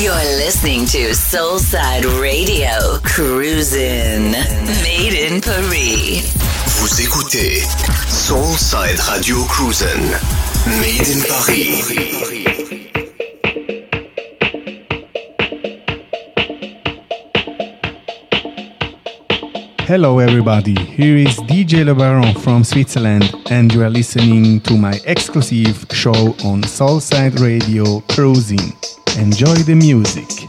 You're listening to Soulside Radio, cruising, made in Paris. Vous écoutez Soulside Radio Cruisin', made in Paris. Hello, everybody. Here is DJ Le Baron from Switzerland, and you are listening to my exclusive show on Soulside Radio Cruising. Enjoy the music.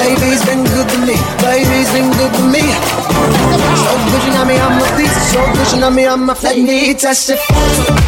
Baby's been good to me, baby's been good to me. So good you me, I'm a beast. So good you me, I'm a flat knee. Test it.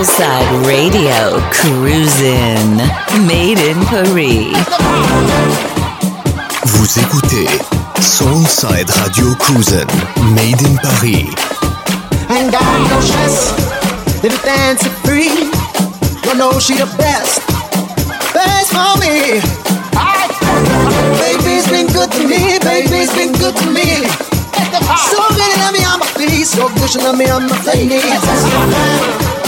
Soulside Radio, cruising, made in Paris. Vous écoutez Soulside Radio cruising, made in Paris. Ain't got no stress, live it fancy free. You know she the best, best for me. I, baby's been good to me, baby's been good to me. So good to me on my feet, so good to me on my face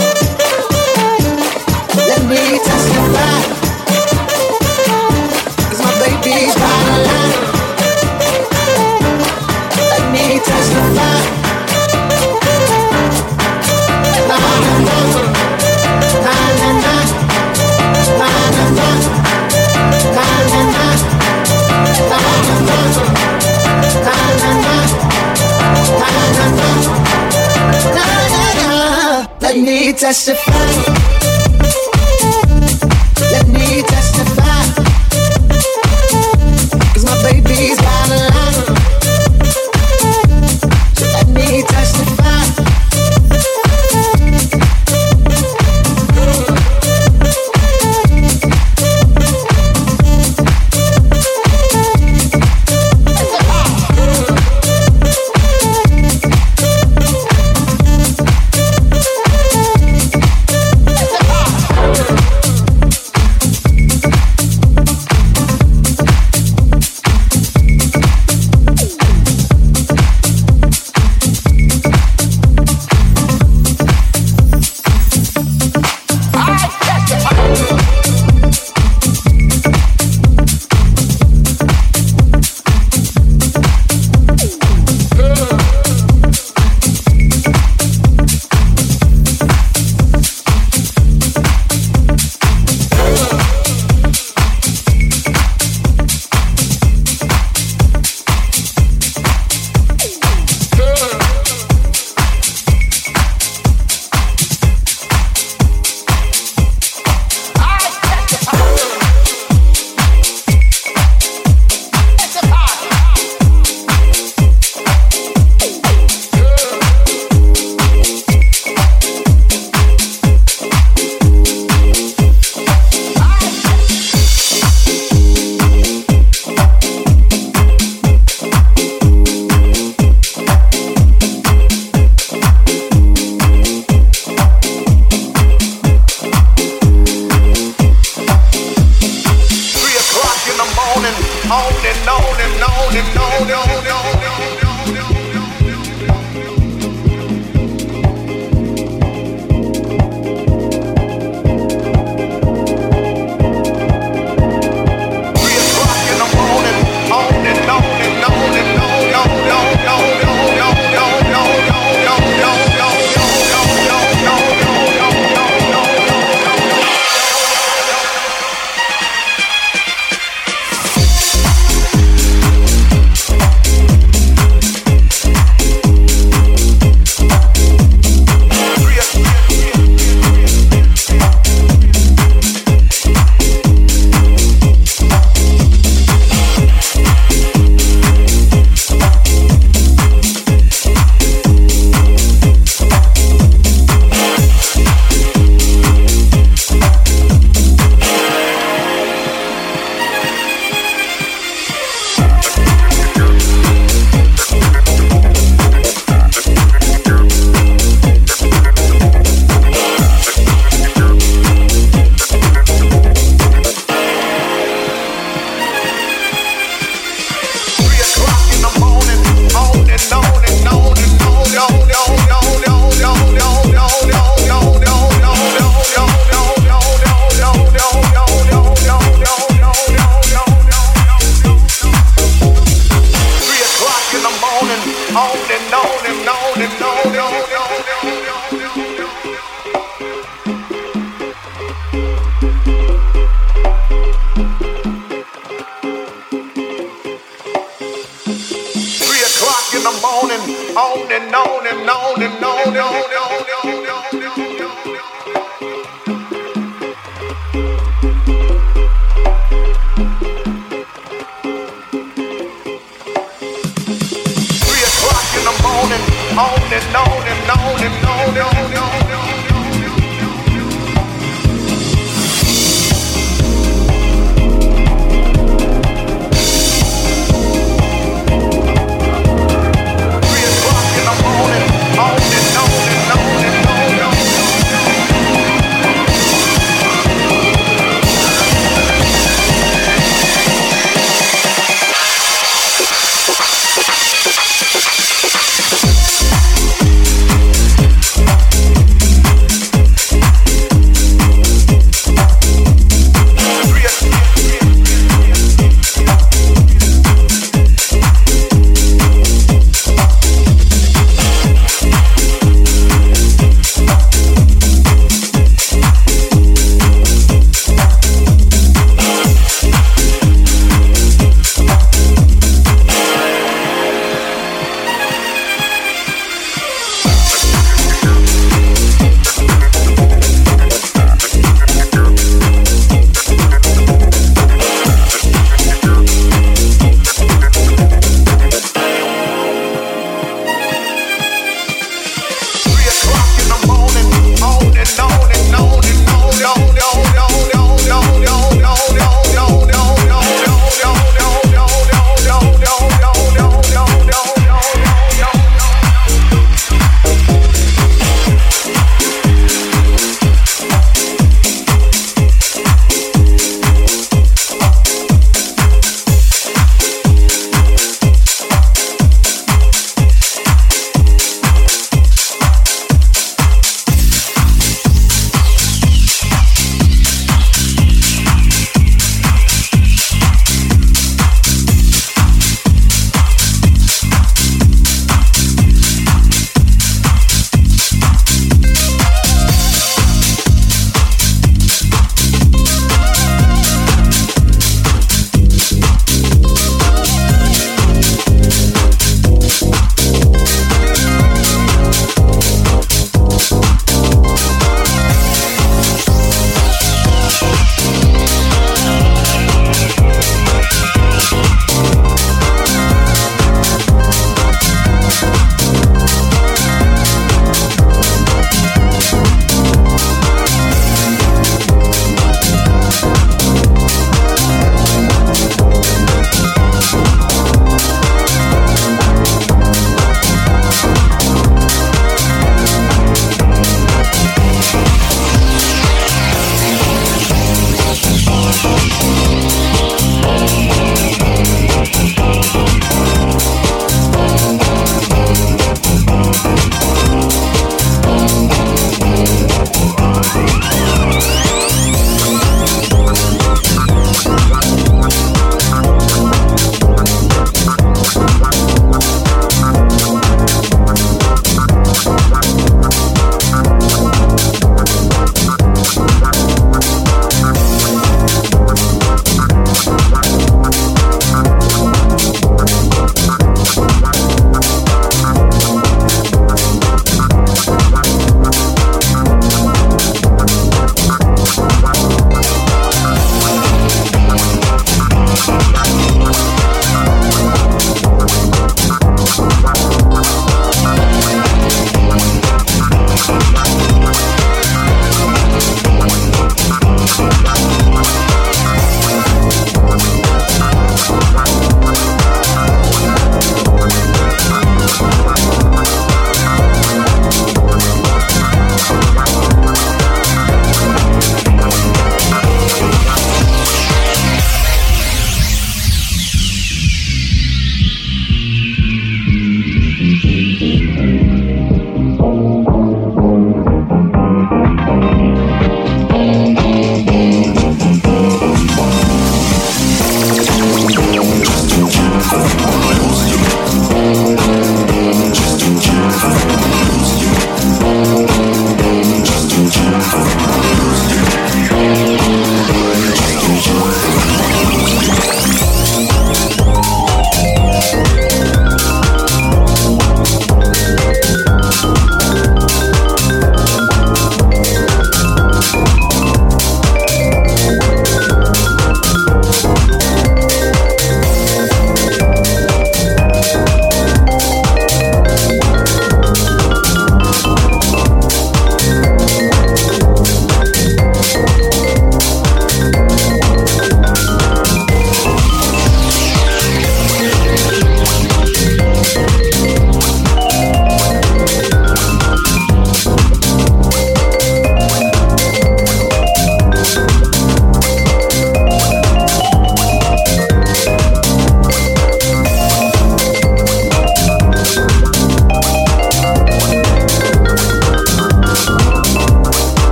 testify. Cause my. Let me testify. Na na na, na na na, na na na, na na na, na na na, na na na. Let me testify. Let me testify. Cause my baby's got a lot. on and on and on and on and on. And on.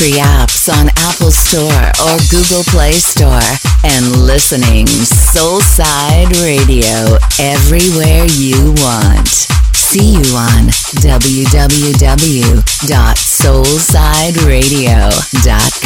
Free apps on Apple Store or Google Play Store and listening Soulside Radio everywhere you want. See you on www.soulsideradio.com.